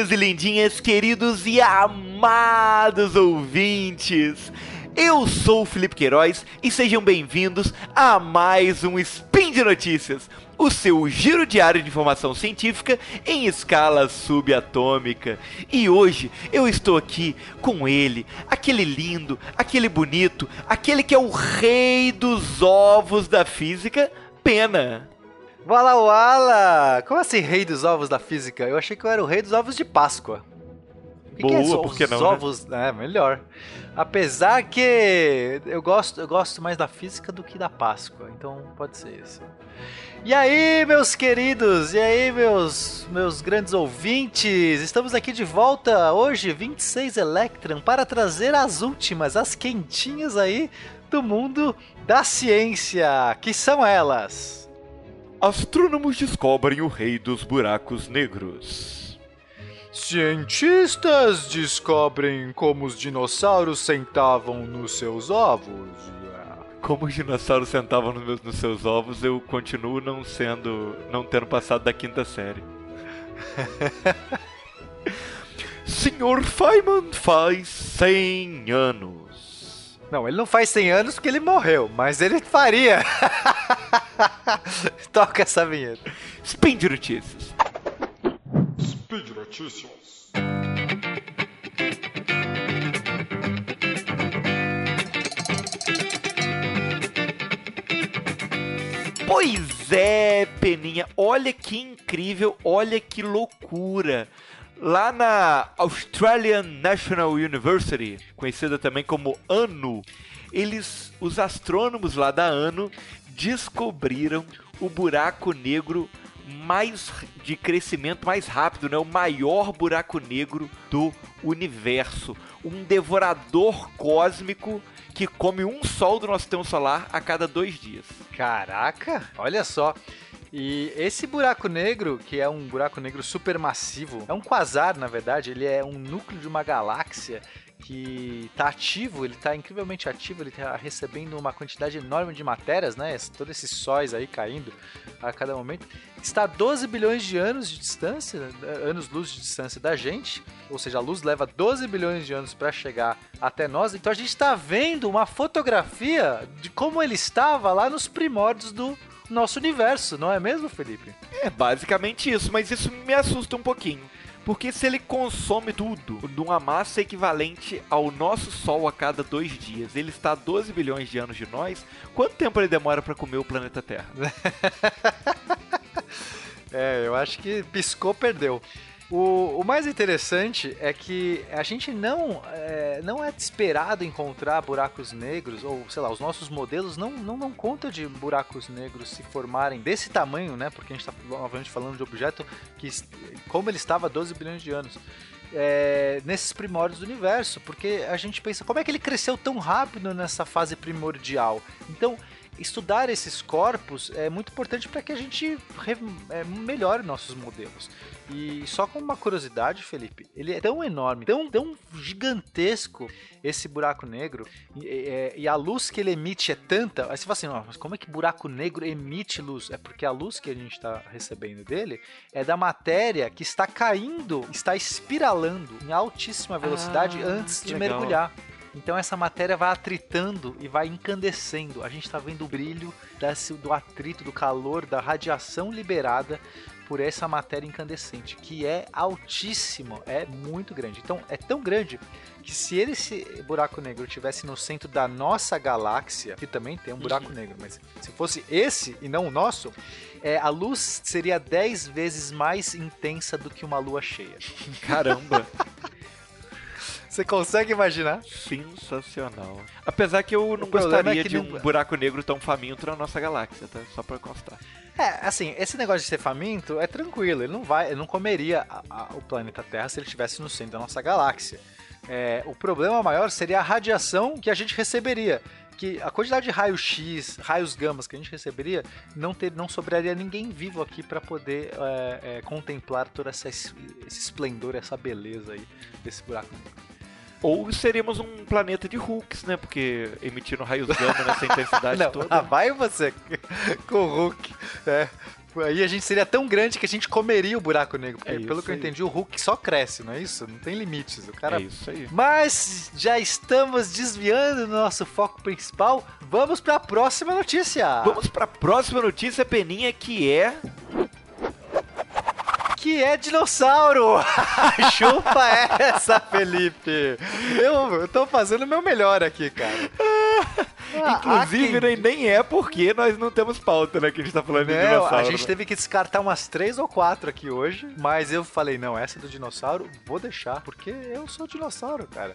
lindinhos e lindinhas, queridos e amados ouvintes. Eu sou o Felipe Queiroz e sejam bem-vindos a mais um Spin de Notícias, o seu giro diário de informação científica em escala subatômica. E hoje eu estou aqui com ele, aquele lindo, aquele bonito, aquele que é o rei dos ovos da física, Pena. Wala Wala! Como assim rei dos ovos da física? Eu achei que eu era o rei dos ovos de Páscoa. O que Boa, que é por que os não, né? ovos? É, melhor. Apesar que eu gosto, eu gosto mais da física do que da Páscoa, então pode ser isso. E aí, meus queridos, e aí, meus, meus grandes ouvintes, estamos aqui de volta hoje, 26 Electron, para trazer as últimas, as quentinhas aí do mundo da ciência, que são elas. Astrônomos descobrem o rei dos buracos negros. Cientistas descobrem como os dinossauros sentavam nos seus ovos. Como os dinossauros sentavam nos, meus- nos seus ovos, eu continuo não sendo. não tendo passado da quinta série. Senhor Feynman faz 100 anos. Não, ele não faz 100 anos porque ele morreu, mas ele faria. Toca essa vinheta. Spin de notícias. Speed Notícias. Pois é, Peninha, olha que incrível, olha que loucura. Lá na Australian National University, conhecida também como ANO, eles, os astrônomos lá da ANO, descobriram o buraco negro mais de crescimento mais rápido, né? O maior buraco negro do universo, um devorador cósmico que come um sol do nosso sistema solar a cada dois dias. Caraca, olha só. E esse buraco negro, que é um buraco negro supermassivo, é um quasar, na verdade, ele é um núcleo de uma galáxia que está ativo, ele está incrivelmente ativo, ele está recebendo uma quantidade enorme de matérias, né? Todos esses sóis aí caindo a cada momento. Está a 12 bilhões de anos de distância, anos-luz de distância da gente, ou seja, a luz leva 12 bilhões de anos para chegar até nós. Então a gente está vendo uma fotografia de como ele estava lá nos primórdios do nosso universo, não é mesmo, Felipe? É basicamente isso, mas isso me assusta um pouquinho. Porque se ele consome tudo numa massa equivalente ao nosso Sol a cada dois dias, ele está a 12 bilhões de anos de nós, quanto tempo ele demora para comer o planeta Terra? É, eu acho que piscou, perdeu. O, o mais interessante é que a gente não é, não é esperado encontrar buracos negros, ou sei lá, os nossos modelos não, não dão conta de buracos negros se formarem desse tamanho, né? Porque a gente está novamente falando de objeto que, como ele estava há 12 bilhões de anos. é, nesses primórdios do universo, porque a gente pensa como é que ele cresceu tão rápido nessa fase primordial. Então, estudar esses corpos é muito importante para que a gente é, melhore nossos modelos. E só com uma curiosidade, Felipe, ele é tão enorme, tão, tão gigantesco esse buraco negro, e, é- e a luz que ele emite é tanta. Aí você fala assim, "Ó, mas como é que buraco negro emite luz? É porque a luz que a gente está recebendo dele é da matéria que está caindo, está espiralando em altíssima velocidade Ah, antes de legal. mergulhar. Então essa matéria vai atritando e vai incandescendo. A gente está vendo o brilho desse, do atrito, do calor, da radiação liberada por essa matéria incandescente, que é altíssimo, é muito grande. Então é tão grande que se ele, esse buraco negro estivesse no centro da nossa galáxia, que também tem um buraco negro, mas se fosse esse e não o nosso, é, a luz seria 10 vezes mais intensa do que uma lua cheia. Caramba, Você consegue imaginar? sensacional. Apesar que eu não gostaria é de um buraco negro tão faminto na nossa galáxia, tá? Só pra constar. É, assim, esse negócio de ser faminto é tranquilo. Ele não vai, ele não comeria a- a- o planeta Terra se ele estivesse no centro da nossa galáxia. É, o problema maior seria a radiação que a gente receberia. Que a quantidade de raio-x, raios gamas que a gente receberia, não, ter, não sobraria ninguém vivo aqui para poder é, é, contemplar todo essa, esse esplendor, essa beleza aí desse buraco negro. Ou seríamos um planeta de Hulks, né? Porque emitindo raios gama nessa intensidade Não, toda. ah, vai você com o Hulk. É, Aí a gente seria tão grande que a gente comeria o buraco negro. Porque, É pelo que eu entendi, o Hulk só cresce, não é isso? Não tem limites. O cara É isso aí. Mas já estamos desviando do nosso foco principal. Vamos para a próxima notícia. Vamos pra próxima notícia, Peninha, que é. Que é dinossauro. Chupa essa, Felipe. Eu, eu tô fazendo o meu melhor aqui, cara. Ah, Inclusive, quem- nem, é porque nós não temos pauta, né? Que a gente tá falando de Não, dinossauro. a gente né? teve que descartar umas três ou quatro aqui hoje, mas eu falei, não, essa do dinossauro, vou deixar, porque eu sou dinossauro, cara.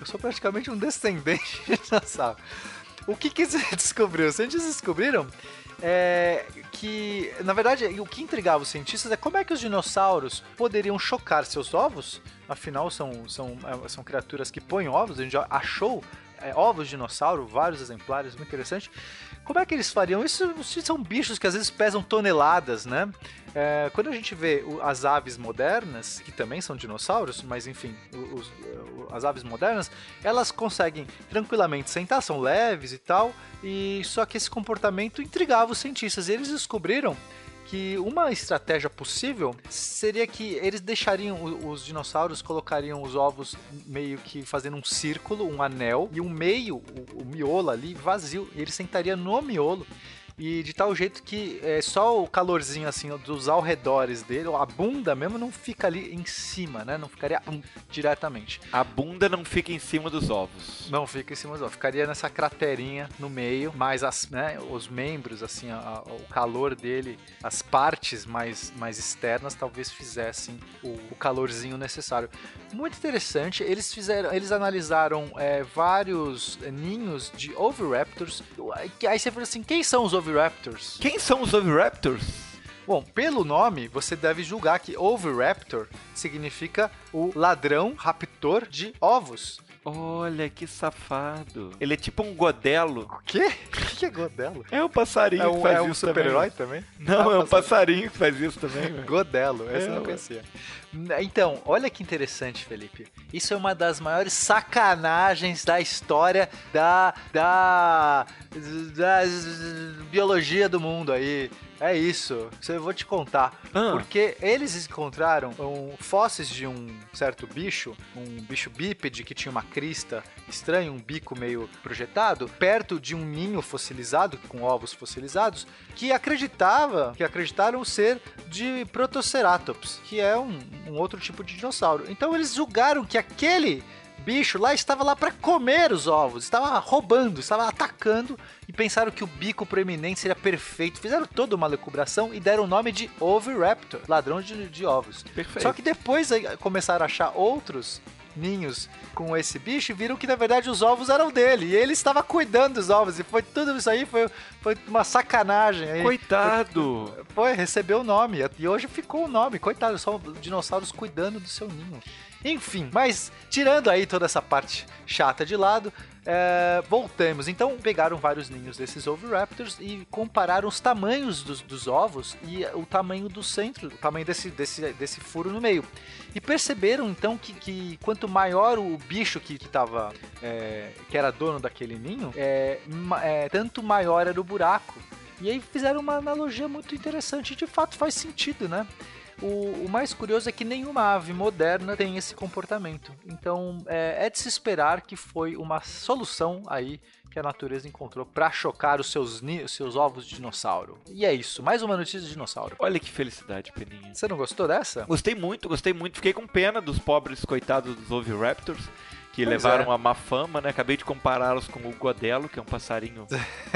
Eu sou praticamente um descendente de dinossauro. O que que descobriu? Os cientistas descobriram é, que, na verdade, o que intrigava os cientistas é como é que os dinossauros poderiam chocar seus ovos, afinal são, são, é, são criaturas que põem ovos, a gente já achou é, ovos de dinossauro, vários exemplares, muito interessante. Como é que eles fariam? Isso, são bichos que às vezes pesam toneladas, né? É, quando a gente vê as aves modernas, que também são dinossauros, mas enfim, os- as aves modernas, elas conseguem tranquilamente sentar, são leves e tal, e só que esse comportamento intrigava os cientistas. E eles descobriram que uma estratégia possível seria que eles deixariam os dinossauros colocariam os ovos meio que fazendo um círculo, um anel e o meio, o, o miolo ali vazio, e ele sentaria no miolo. E de tal jeito que é, só o calorzinho assim dos alredores dele, a bunda mesmo não fica ali em cima, né? Não ficaria hum, diretamente. A bunda não fica em cima dos ovos. Não fica em cima dos ovos. Ficaria nessa craterinha no meio, mas as, né, os membros, assim, a- a- o calor dele, as partes mais, mais externas talvez fizessem o, o calorzinho necessário. Muito interessante. Eles fizeram, eles analisaram é, vários ninhos de oviraptors. Aí você fala assim, quem são os oviraptors? Quem são os Oviraptors? Bom, pelo nome, você deve julgar que Oviraptor significa o ladrão raptor de ovos. Olha que safado. Ele é tipo um godelo. O quê? O que é Godelo? É um passarinho É que um, faz é um isso super-herói também. também? Não, Ah, é um passarinho. passarinho que faz isso também. Godelo, essa É, eu não ué. conhecia. Então, olha que interessante, Felipe. Isso é uma das maiores sacanagens da história da, da, da biologia do mundo aí. É isso, isso eu vou te contar. Ah. Porque eles encontraram um, fósseis de um certo bicho, um bicho bípede que tinha uma crista estranha, um bico meio projetado, perto de um ninho fossilizado, com ovos fossilizados, que acreditava, que acreditaram ser de Protoceratops, que é um, um outro tipo de dinossauro. Então eles julgaram que aquele bicho lá estava lá para comer os ovos, estava roubando, estava atacando e pensaram que o bico proeminente seria perfeito. Fizeram toda uma lucubração e deram o nome de Oviraptor, ladrão de, de ovos. Perfeito. Só que depois começaram a achar outros ninhos com esse bicho e viram que na verdade os ovos eram dele e ele estava cuidando dos ovos e foi tudo isso aí foi, foi uma sacanagem aí. Coitado. Foi, recebeu o nome. E hoje ficou o nome. Coitado, só dinossauros cuidando do seu ninho. Enfim, mas tirando aí toda essa parte chata de lado, é, voltamos. Então, pegaram vários ninhos desses Oviraptors e compararam os tamanhos dos, dos ovos e o tamanho do centro, o tamanho desse, desse, desse furo no meio. E perceberam então que, que quanto maior o bicho que, que, é, que era dono daquele ninho, é, é, tanto maior era o buraco. E aí fizeram uma analogia muito interessante, de fato faz sentido, né? O, o mais curioso é que nenhuma ave moderna tem esse comportamento. Então é, é de se esperar que foi uma solução aí que a natureza encontrou para chocar os seus, os seus ovos de dinossauro. E é isso, mais uma notícia de dinossauro. Olha que felicidade, Peninha. Você não gostou dessa? Gostei muito, gostei muito. Fiquei com pena dos pobres coitados dos Oviraptors, que Pois levaram é. a má fama, né? Acabei de compará-los com o Godelo, que é um passarinho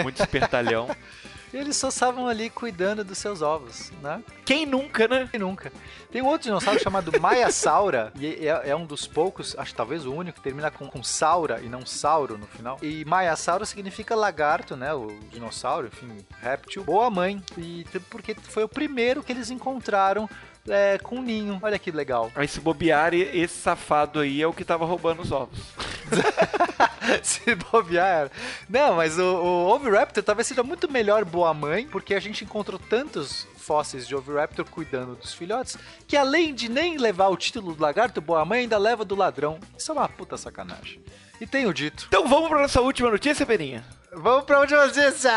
muito espertalhão. E eles só estavam ali cuidando dos seus ovos, né? Quem nunca, né? Quem nunca? Tem um outro dinossauro chamado Maiasaura, e é, é um dos poucos, acho que talvez o único, que termina com, com saura e não sauro no final. E Maiasaura significa lagarto, né? O dinossauro, enfim, réptil. Boa mãe. E porque foi o primeiro que eles encontraram é, com um ninho. Olha que legal. Aí se bobear, e- esse safado aí é o que tava roubando os ovos. Se bobear. Não, mas o, o Oviraptor talvez seja muito melhor boa mãe, porque a gente encontrou tantos fósseis de Oviraptor cuidando dos filhotes, que além de nem levar o título do lagarto, boa mãe ainda leva do ladrão. Isso é uma puta sacanagem. E tenho dito. Então vamos pra nossa última notícia, Peninha? Vamos pra última notícia!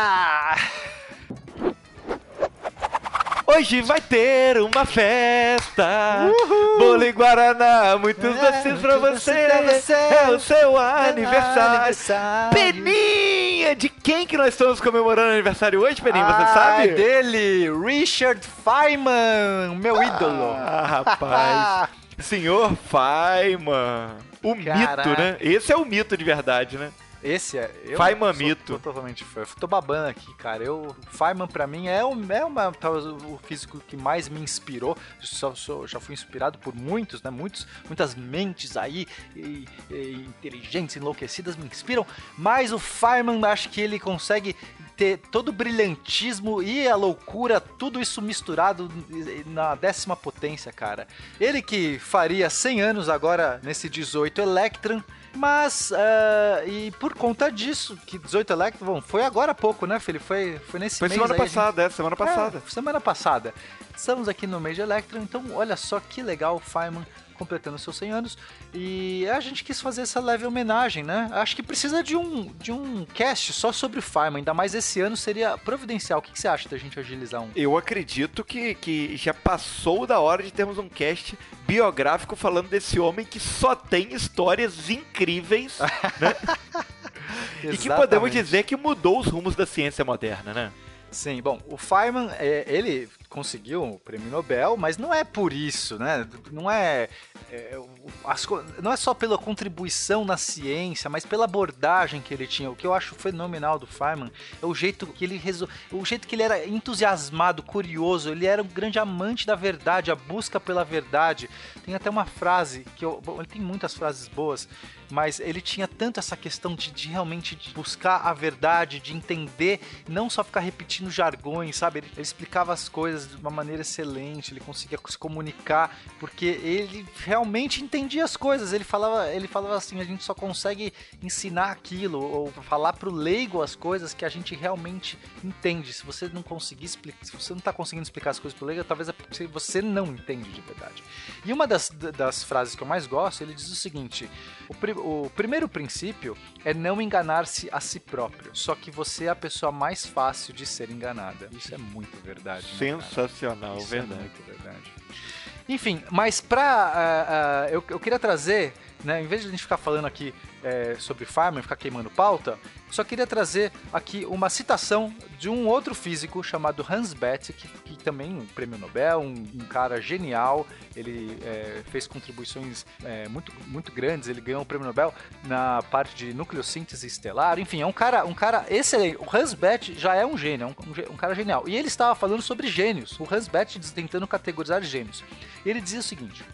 Hoje vai ter uma festa. Bolo e Guaraná, muitos É, doces pra você. pra você. É o seu aniversário. Aniversário. Peninha! De quem que nós estamos comemorando aniversário hoje, Peninha? Você Ah, sabe? dele, Richard Feynman, meu ídolo. Ah, rapaz. Senhor Feynman. O Caraca. mito, né? Esse é o mito de verdade, né? Esse é. Eu Feynman sou. Totalmente fã. Tô babando aqui, cara. Eu, o Feynman, pra mim, é, o, é uma, talvez o físico que mais me inspirou. Só, já fui inspirado por muitos, né? Muitos, muitas mentes aí, e, e inteligentes, enlouquecidas me inspiram. Mas o Feynman, acho que ele consegue ter todo o brilhantismo e a loucura, tudo isso misturado na décima potência, cara. Ele que faria 100 anos agora nesse 18 Electron. Mas, ah, e por conta disso, que 18 Electron, bom, foi agora há pouco, né, Felipe? Foi, foi nesse Foi mês semana aí, a gente- passada, é, semana passada. é, semana passada. Estamos aqui no mês de Electron, então olha só que legal o Feynman completando seus 100 anos. E a gente quis fazer essa leve homenagem, né? Acho que precisa de um, de um cast só sobre o Feynman, ainda mais esse ano seria providencial. O que, que você acha da gente agilizar um? Eu acredito que, que já passou da hora de termos um cast biográfico falando desse homem que só tem histórias incríveis né? e que podemos dizer que mudou os rumos da ciência moderna, né? Sim, bom, o Feynman, é, ele conseguiu o prêmio Nobel, mas não é por isso, né? Não é, é, o- as não é só pela contribuição na ciência, mas pela abordagem que ele tinha. O que eu acho fenomenal do Feynman é o jeito que ele resol... o jeito que ele era entusiasmado, curioso, ele era um grande amante da verdade, a busca pela verdade. Tem até uma frase que eu, bom, ele tem muitas frases boas, mas ele tinha tanto essa questão de, de realmente buscar a verdade, de entender, não só ficar repetindo jargões, sabe? Ele, ele explicava as coisas de uma maneira excelente, ele conseguia se comunicar, porque ele realmente entendia as coisas. Ele falava, ele falava assim, a gente só consegue ensinar aquilo ou falar pro leigo as coisas que a gente realmente entende. Se você não conseguir explicar, se você não tá conseguindo explicar as coisas pro leigo, talvez é porque você não entende de verdade. E uma das, das frases que eu mais gosto, ele diz o seguinte: o, pri- o primeiro princípio é não enganar-se a si próprio. Só que você é a pessoa mais fácil de ser enganada. Isso é muito verdade. né? Sensacional, é verdade. verdade. Enfim, mas pra. ah, ah, eu, eu queria trazer, né, em vez de a gente ficar falando aqui eh, sobre Feynman, ficar queimando pauta, só queria trazer aqui uma citação de um outro físico chamado Hans Bethe, que, que também um prêmio Nobel, um, um cara genial, ele eh, fez contribuições eh, muito, muito grandes, ele ganhou um prêmio Nobel na parte de nucleossíntese estelar, enfim, é um cara, um cara excelente. O Hans Bethe já é um gênio, é um, um cara genial. E ele estava falando sobre gênios, o Hans Bethe tentando categorizar gênios. Ele dizia o seguinte,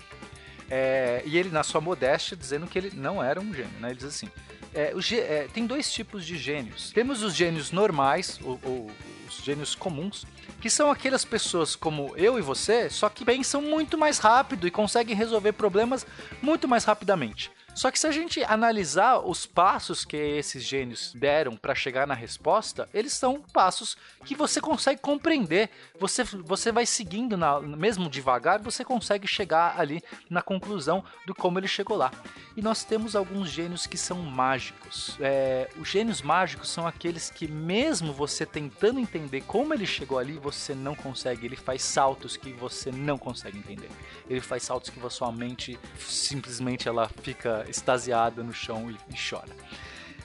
é, e ele, na sua modéstia, dizendo que ele não era um gênio, né? Ele diz assim: é, é, tem dois tipos de gênios. Temos os gênios normais, ou, ou os gênios comuns, que são aquelas pessoas como eu e você, só que pensam muito mais rápido e conseguem resolver problemas muito mais rapidamente. Só que se a gente analisar os passos que esses gênios deram para chegar na resposta, eles são passos que você consegue compreender. Você, você vai seguindo, na, mesmo devagar, você consegue chegar ali na conclusão do como ele chegou lá. E nós temos alguns gênios que são mágicos. É, os gênios mágicos são aqueles que, mesmo você tentando entender como ele chegou ali, você não consegue. Ele faz saltos que você não consegue entender. Ele faz saltos que a sua mente simplesmente ela fica extasiada no chão e, e chora.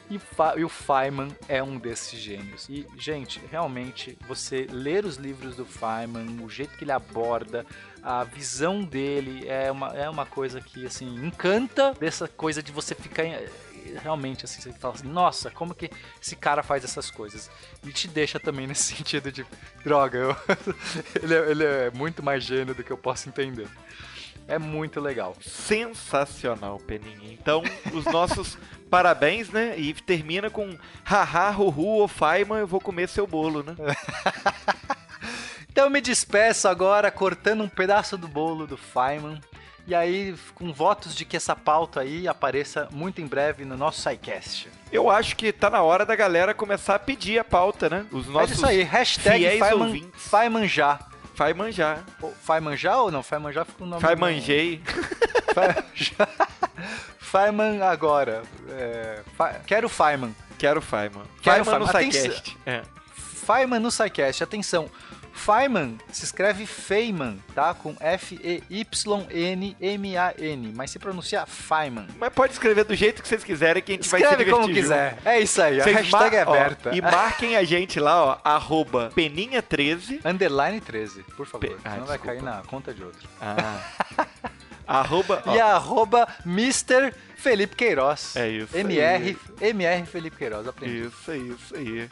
E, e o Feynman é um desses gênios. E, gente, realmente, você ler os livros do Feynman, o jeito que ele aborda, a visão dele é uma, é uma coisa que, assim, encanta dessa coisa de você ficar. Realmente, assim, você fala assim, nossa, como que esse cara faz essas coisas? E te deixa também nesse sentido de, droga, eu- ele, é, ele é muito mais gênio do que eu posso entender. É muito legal. Sensacional, Peninha. Então, os nossos parabéns, né? E termina com haha, ruhu, ô Feynman, eu vou comer seu bolo, né? Então eu me despeço agora cortando um pedaço do bolo do Feynman. E aí, com votos de que essa pauta aí apareça muito em breve no nosso SciCast. Eu acho que tá na hora da galera começar a pedir a pauta, né? Os É nossos isso aí, hashtag Feynman. Feynman já. Feynman já. Ou Feynman já ou não? Feynman já fica o nome Feynman J. Feynman. Feynman agora. É, Fe- Quero Feynman. Quero Feynman. Quero Feynman no Feynman. SciCast. É. Feynman no SciCast, atenção. Feynman se escreve Feynman, tá? Com F-E-Y-N-M-A-N. Mas se pronuncia Feynman. Mas pode escrever do jeito que vocês quiserem que a gente vai se Escreve divertir como junto. quiser. É isso aí, a Vocês hashtag é mar- ó, aberta. e marquem a gente lá, ó, arroba peninha13. Underline 13, por favor. Pe- Ah, senão vai desculpa. cair na conta de outro. Ah. arroba, E arroba Mr. Felipe Queiroz. É isso MR, MR Felipe Queiroz, aprendi. Isso, isso aí.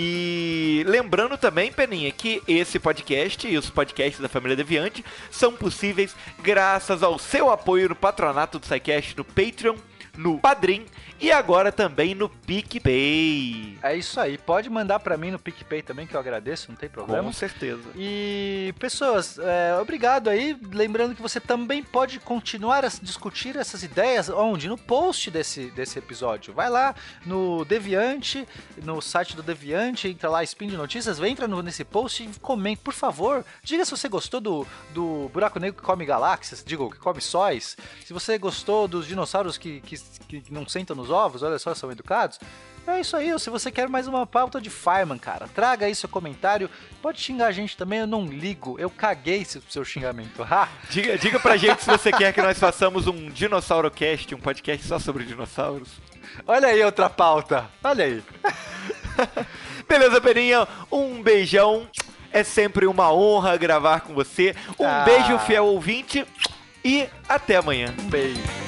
E lembrando também, Peninha, que esse podcast e os podcasts da Família Deviante são possíveis graças ao seu apoio no patronato do SciCast, no Patreon, no Padrim e agora também no PicPay. É isso aí. Pode mandar pra mim no PicPay também, que eu agradeço, não tem problema. Com certeza. E, pessoas, é, obrigado aí. Lembrando que você também pode continuar a discutir essas ideias onde? No post desse, desse episódio. Vai lá no Deviante, no site do Deviante, entra lá, Spin de Notícias, vem, entra no, nesse post e comente, por favor. Diga se você gostou do, do buraco negro que come galáxias, digo, que come sóis. Se você gostou dos dinossauros que, que, que não sentam nos ovos, olha só, são educados. É isso aí, se você quer mais uma pauta de Fireman, cara, traga aí seu comentário. Pode xingar a gente também, eu não ligo. Eu caguei esse seu xingamento. Diga, diga pra gente se você quer que nós façamos um Dinossauro Cast, um podcast só sobre dinossauros. Olha aí outra pauta. Olha aí. Beleza, Peninha? Um beijão. É sempre uma honra gravar com você. Um Ah. beijo, fiel ouvinte. E até amanhã. Um beijo.